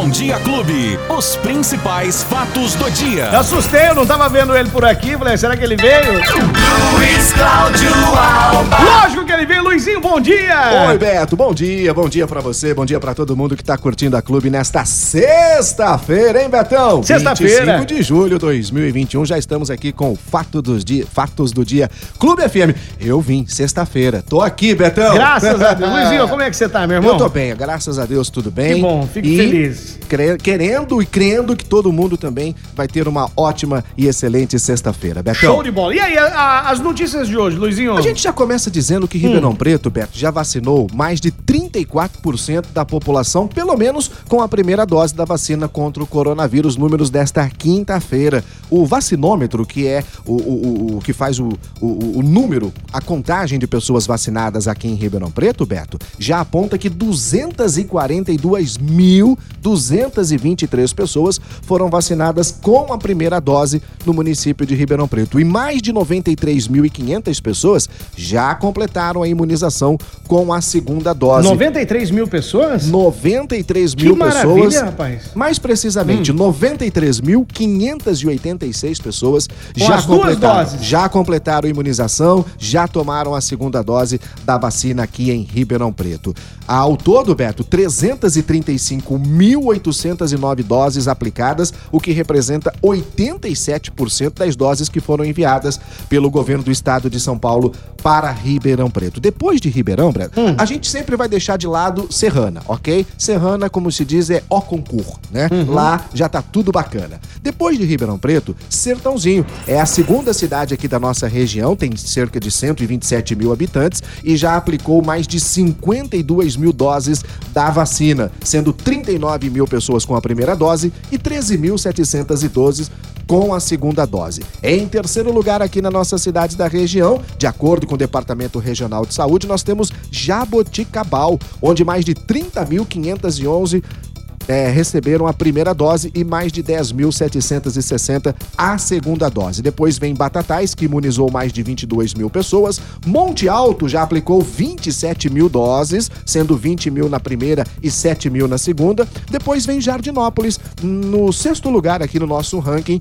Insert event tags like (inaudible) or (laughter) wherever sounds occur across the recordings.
Bom Dia Clube. Os principais fatos do dia. Eu assustei, eu não tava vendo ele por aqui. Falei, será que ele veio? Luiz Cláudio Alba. Lógico que ele veio, Luizinho, bom dia! Oi, Beto, bom dia, bom dia pra você, bom dia pra todo mundo que tá curtindo a clube nesta sexta-feira, hein, Betão? Sexta-feira. 25 de julho de 2021, já estamos aqui com o Fato dos dia, Fatos do Dia Clube FM. Eu vim sexta-feira, tô aqui, Betão. Graças a Deus. (laughs) Luizinho, como é que você tá, meu irmão? Eu tô bem, graças a Deus, tudo bem. Que bom, fico E feliz. Querendo e crendo que todo mundo também vai ter uma ótima e excelente sexta-feira, Betão. Show de bola. E aí, a- a- as notícias de hoje, Luizinho? A gente já começa dizendo que Ribeirão Preto, Beto, já vacinou mais de 34% da população, pelo menos com a primeira dose da vacina contra o coronavírus, números desta quinta-feira. O vacinômetro, que é o, o- o- que faz o, o- número, a contagem de pessoas vacinadas aqui em Ribeirão Preto, Beto, já aponta que 242.223 pessoas foram vacinadas com a primeira dose no município de Ribeirão Preto. E mais de 93.500 pessoas já completaram a imunização com a segunda dose. 93 mil pessoas? 93 Que mil maravilha, pessoas. rapaz. Hum. Mais precisamente, 93.586 pessoas Com já completaram, já completaram a imunização, já tomaram a segunda dose da vacina aqui em Ribeirão Preto. Ao todo, Beto, 335.809 doses aplicadas, o que representa 87% das doses que foram enviadas pelo governo do estado de São Paulo para Ribeirão Preto. Depois de Ribeirão, Beto, Hum. a gente sempre vai deixar de lado Serrana, ok? Serrana, como se diz, é o concurso, né? Uhum. Lá já tá tudo bacana. Depois de Ribeirão Preto, Sertãozinho. É a segunda cidade aqui da nossa região, tem cerca de 127 mil habitantes e já aplicou mais de 52 mil doses da vacina, sendo 39 mil pessoas com a primeira dose e 13.712 com a segunda dose. Em terceiro lugar aqui na nossa cidade da região, de acordo com o Departamento Regional de Saúde, nós temos Jaboticabal, onde mais de 30.511 é, receberam a primeira dose e mais de 10.760 a segunda dose. Depois vem Batatais, que imunizou mais de 22 mil pessoas. Monte Alto já aplicou 27 mil doses, sendo 20 mil na primeira e 7 mil na segunda. Depois vem Jardinópolis, no sexto lugar aqui no nosso ranking,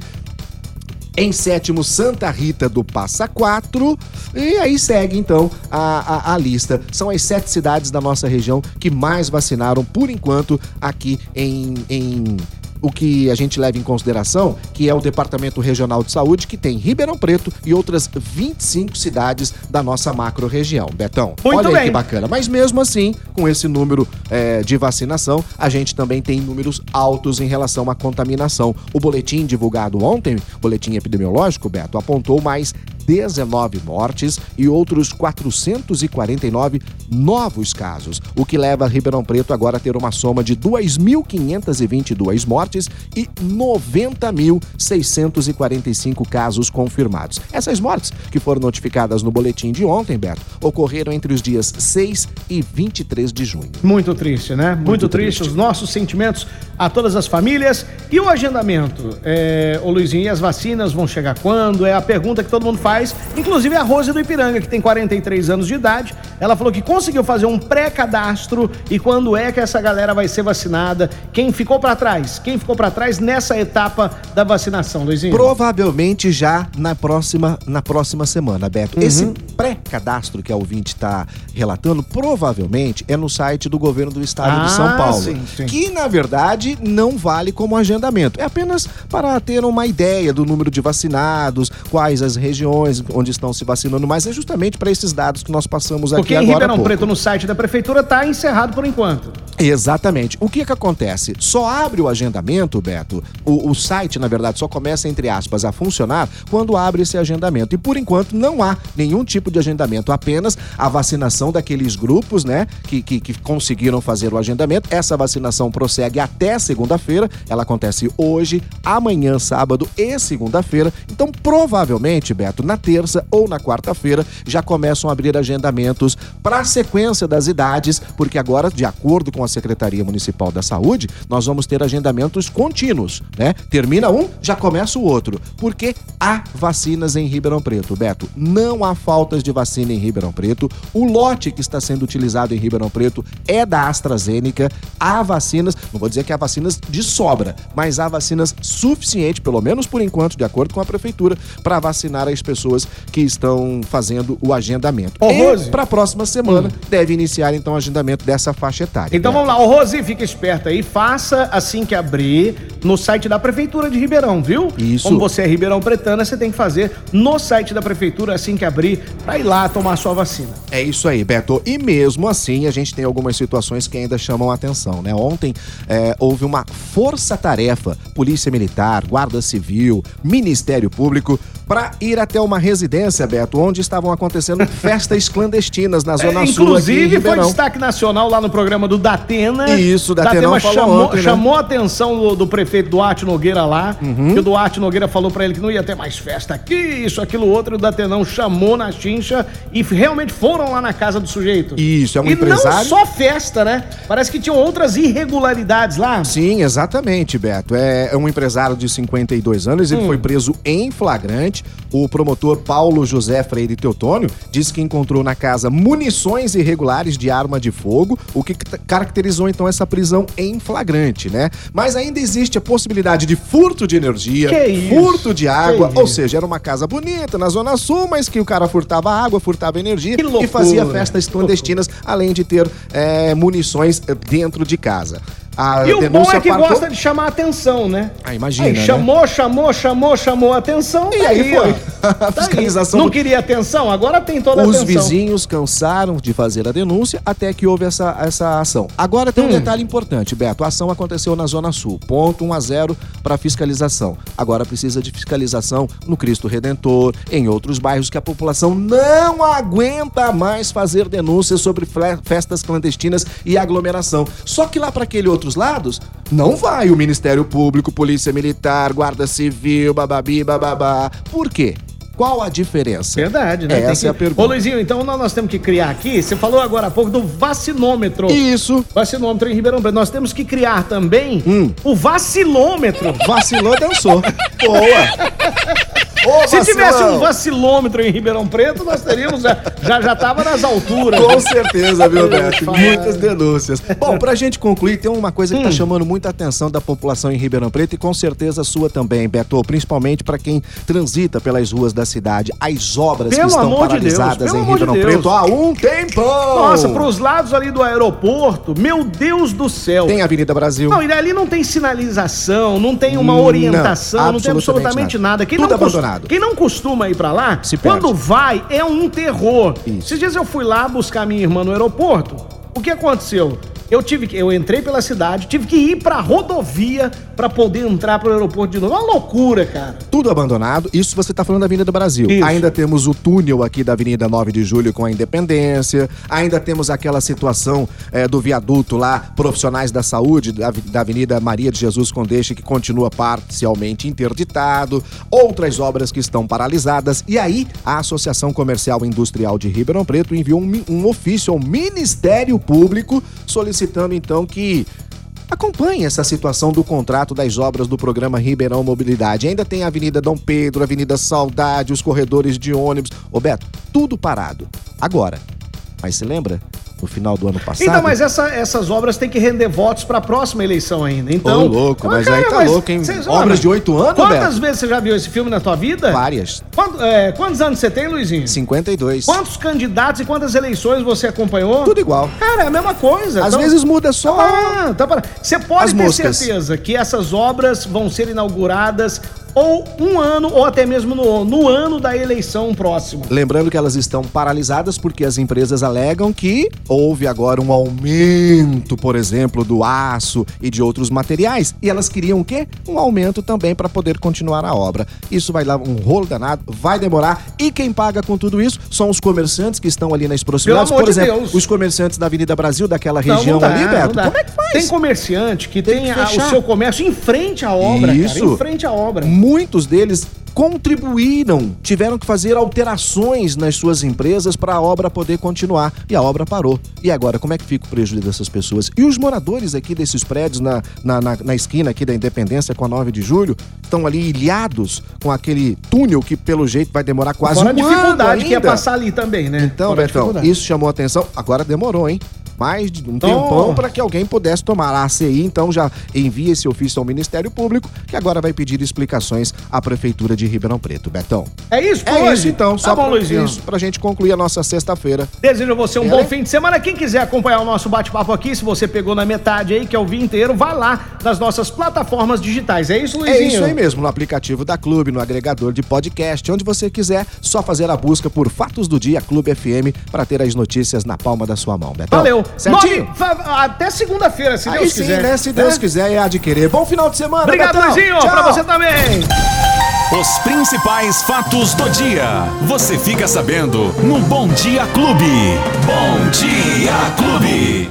em sétimo, Santa Rita do Passa Quatro. E aí segue, então, a, a, a lista. São as sete cidades da nossa região que mais vacinaram, por enquanto, aqui em. em o que a gente leva em consideração, que é o Departamento Regional de Saúde, que tem Ribeirão Preto e outras 25 cidades da nossa macro-região. Betão, Muito olha aí bem. que bacana. Mas mesmo assim, com esse número eh, de vacinação, a gente também tem números altos em relação à contaminação. O boletim divulgado ontem, boletim epidemiológico, Beto, apontou mais 19 mortes e outros 449 novos casos, o que leva Ribeirão Preto agora a ter uma soma de 2.522 mortes e 90.645 casos confirmados. Essas mortes, que foram notificadas no boletim de ontem, Beto, ocorreram entre os dias 6 e 23 de junho. Muito triste, né? Muito, triste. triste. Os nossos sentimentos a todas as famílias. E o agendamento? É, ô Luizinho, e as vacinas vão chegar quando? É a pergunta que todo mundo faz. Inclusive a Rose do Ipiranga, que tem 43 anos de idade. Ela falou que conseguiu fazer um pré-cadastro e quando é que essa galera vai ser vacinada? Quem ficou pra trás? Quem ficou pra trás nessa etapa da vacinação, Luizinho? Provavelmente já na próxima, na próxima semana, Beto. Esse pré-cadastro que a ouvinte está relatando, provavelmente é no site do governo do estado Ah, de São Paulo. sim, sim. Que, na verdade, não vale como agendamento. É apenas para ter uma ideia do número de vacinados, quais as regiões onde estão se vacinando mais. É justamente para esses dados que nós passamos aqui Porque em agora. há Ribeirão pouco. Preto, no site da prefeitura, tá encerrado por enquanto. Exatamente. O que que acontece? Só abre o agendamento, Beto. O, o site, na verdade, só começa, entre aspas, a funcionar quando abre esse agendamento. E por enquanto não há nenhum tipo de agendamento, apenas a vacinação daqueles grupos, né, que, que, que conseguiram fazer o agendamento. Essa vacinação prossegue até segunda-feira. Ela acontece hoje, amanhã, sábado e segunda-feira. Então, provavelmente, Beto, na terça ou na quarta-feira já começam a abrir agendamentos para a sequência das idades, porque agora, de acordo com as Secretaria Municipal da Saúde, nós vamos ter agendamentos contínuos, né? Termina um, já começa o outro. Porque há vacinas em Ribeirão Preto, Beto. Não há faltas de vacina em Ribeirão Preto. O lote que está sendo utilizado em Ribeirão Preto é da AstraZeneca. Há vacinas, não vou dizer que há vacinas de sobra, mas há vacinas suficientes, pelo menos por enquanto, de acordo com a prefeitura, para vacinar as pessoas que estão fazendo o agendamento. Ô, Rose. Para a próxima semana deve iniciar então o agendamento dessa faixa etária. Então Beto. vamos lá, ô Rose, fica esperta aí, faça assim que abrir no site da Prefeitura de Ribeirão, viu? Isso. Como você é Ribeirão Pretana, você tem que fazer no site da Prefeitura assim que abrir, pra ir lá tomar sua vacina. É isso aí, Beto. E mesmo assim, a gente tem algumas situações que ainda chamam a atenção, né? Ontem é, houve uma força-tarefa, Polícia Militar, Guarda Civil, Ministério Público, para ir até uma residência, Beto, onde estavam acontecendo (laughs) festas clandestinas na Zona É, Sul inclusive, foi destaque nacional lá no programa do Datena. Isso, o Datenão falou chamou, ontem, né? chamou a atenção do, do prefeito Duarte Nogueira lá, Uhum. que o Duarte Nogueira falou pra ele que não ia ter mais festa aqui, isso, aquilo, outro, e o Datenão chamou na chincha e realmente foram lá na casa do sujeito. Isso, é um e empresário. não só festa, né? Parece que tinham outras irregularidades lá. Sim, exatamente, Beto. É, é um empresário de 52 anos, Hum. ele foi preso em flagrante. O promotor Paulo José Freire Teotônio disse que encontrou na casa munições irregulares de arma de fogo, o que ca- caracterizou então essa prisão em flagrante, né? Mas ainda existe a possibilidade de furto de energia, furto de água, ou seja, era uma casa bonita na Zona Sul, mas que o cara furtava água, furtava energia loucura, e fazia festas clandestinas, além de ter é, munições eh, dentro de casa. A E o bom é que gosta de chamar a atenção, né? Ah, imagina, Aí né? chamou, chamou, chamou, chamou a atenção. E (laughs) tá aí foi. A Tá fiscalização Não do- queria atenção, agora tem toda a Os atenção. vizinhos cansaram de fazer a denúncia até que houve essa, essa ação. Agora tem um Hum. detalhe importante, Beto. A ação aconteceu na Zona Sul. Ponto 1 a 0 para fiscalização. Agora precisa de fiscalização no Cristo Redentor, em outros bairros que a população não aguenta mais fazer denúncias sobre festas clandestinas e aglomeração. Só que lá para aquele outros lados, não vai o Ministério Público, Polícia Militar, Guarda Civil, bababi, bababá. Por quê? Qual a diferença? Verdade, né? Essa Tem é a que- pergunta. Ô, Luizinho, então nós, nós temos que criar aqui, você falou agora há pouco do vacinômetro. Isso. Vacinômetro em Ribeirão Preto. Nós temos que criar também Hum. o vacilômetro. Vacilou, dançou. (laughs) Boa. Ô, Se tivesse um vacilômetro em Ribeirão Preto, nós teríamos. Já, já, já tava nas alturas. Com certeza, viu, Beto? Muitas denúncias. Bom, pra gente concluir, tem uma coisa que Hum. tá chamando muita atenção da população em Ribeirão Preto e com certeza a sua também, Beto. Principalmente pra quem transita pelas ruas da cidade. As obras Pelo que estão de Deus, paralisadas pelo em de Ribeirão Deus. Preto há um tempão. Nossa, pros lados ali do aeroporto, meu Deus do céu. Tem Avenida Brasil. Não, e ali não tem sinalização, não tem uma Não, orientação, não, tem absolutamente nada. nada. Quem Tudo não cos- Quem não costuma ir pra lá, Se perde. quando vai, é um terror. Isso. Esses dias eu fui lá buscar minha irmã no aeroporto. O que aconteceu? Eu tive que, eu entrei pela cidade, tive que ir pra rodovia pra poder entrar pro aeroporto de novo. Uma loucura, cara. Tudo abandonado. Isso você está falando da Avenida Brasil. Isso. Ainda temos o túnel aqui da Avenida 9 de Julho com a Independência. Ainda temos aquela situação eh, do viaduto lá, profissionais da saúde, da, da Avenida Maria de Jesus Condeste, que continua parcialmente interditado. Outras obras que estão paralisadas. E aí, a Associação Comercial e Industrial de Ribeirão Preto enviou um, um ofício ao Ministério Público solicitando então que Acompanhe essa situação do contrato das obras do programa Ribeirão Mobilidade. Ainda tem a Avenida Dom Pedro, Avenida Saudade, os corredores de ônibus. Ô Beto, tudo parado. Agora. Mas se lembra? No final do ano passado. Então, mas essa- essas obras têm que render votos pra próxima eleição ainda. Ô, Então, louco, Ah, mas cara, aí tá mas louco, hein? cês- Obras ah, de oito anos, Quantas Beto? vezes você já viu esse filme na tua vida? Várias. Quanto- é, quantos anos você tem, Luizinho? 52. Quantos candidatos e quantas eleições você acompanhou? Tudo igual. Cara, é a mesma coisa. Às Então- vezes muda só. Ah, tá para. Você pode As ter moscas. certeza que essas obras vão ser inauguradas ou um ano ou até mesmo no, no ano da eleição próxima. Lembrando que elas estão paralisadas porque as empresas alegam que houve agora um aumento, por exemplo, do aço e de outros materiais. E elas queriam o quê? Um aumento também para poder continuar a obra. Isso vai dar um rolo danado, vai demorar. E quem paga com tudo isso são os comerciantes que estão ali nas proximidades. Por exemplo, Deus. os comerciantes da Avenida Brasil, daquela Não, região não dá, ali, Beto. Como é que faz? Tem comerciante que Tem tem, que a- o seu comércio em frente à obra, Isso. cara. Em frente à obra. Muitos deles contribuíram, tiveram que fazer alterações nas suas empresas para a obra poder continuar. E a obra parou. E agora, como é que fica o prejuízo dessas pessoas? E os moradores aqui desses prédios na, na, na, na esquina aqui da Independência com a 9 de julho estão ali ilhados com aquele túnel que, pelo jeito, vai demorar quase Fora um a dificuldade ano que ia ainda. passar ali também, né? Então, Fora Betão, isso chamou a atenção. Agora demorou, hein? Mais de um Então- tempão para que alguém pudesse tomar a ACI, então já envia esse ofício ao Ministério Público, que agora vai pedir explicações à Prefeitura de Ribeirão Preto. Betão. É isso, É hoje? isso então, Tá só bom, pra, Luizinho. isso, pra gente concluir a nossa sexta-feira. Desejo a você um É, bom fim de semana. Quem quiser acompanhar o nosso bate-papo aqui, se você pegou na metade aí, que é o dia inteiro, vai lá nas nossas plataformas digitais. É isso, Luizinho? É isso aí mesmo, no aplicativo da Clube, no agregador de podcast, onde você quiser, só fazer a busca por Fatos do Dia Clube FM para ter as notícias na palma da sua mão. Betão, Valeu. Certinho? Nove- até segunda-feira, se Aí Deus sim, quiser. né? Se Deus Né? quiser, é adquirir. Bom final de semana, Obrigado, Betão. Luizinho. Tchau. Pra você também. Os principais fatos do dia. Você fica sabendo no Bom Dia Clube. Bom Dia Clube.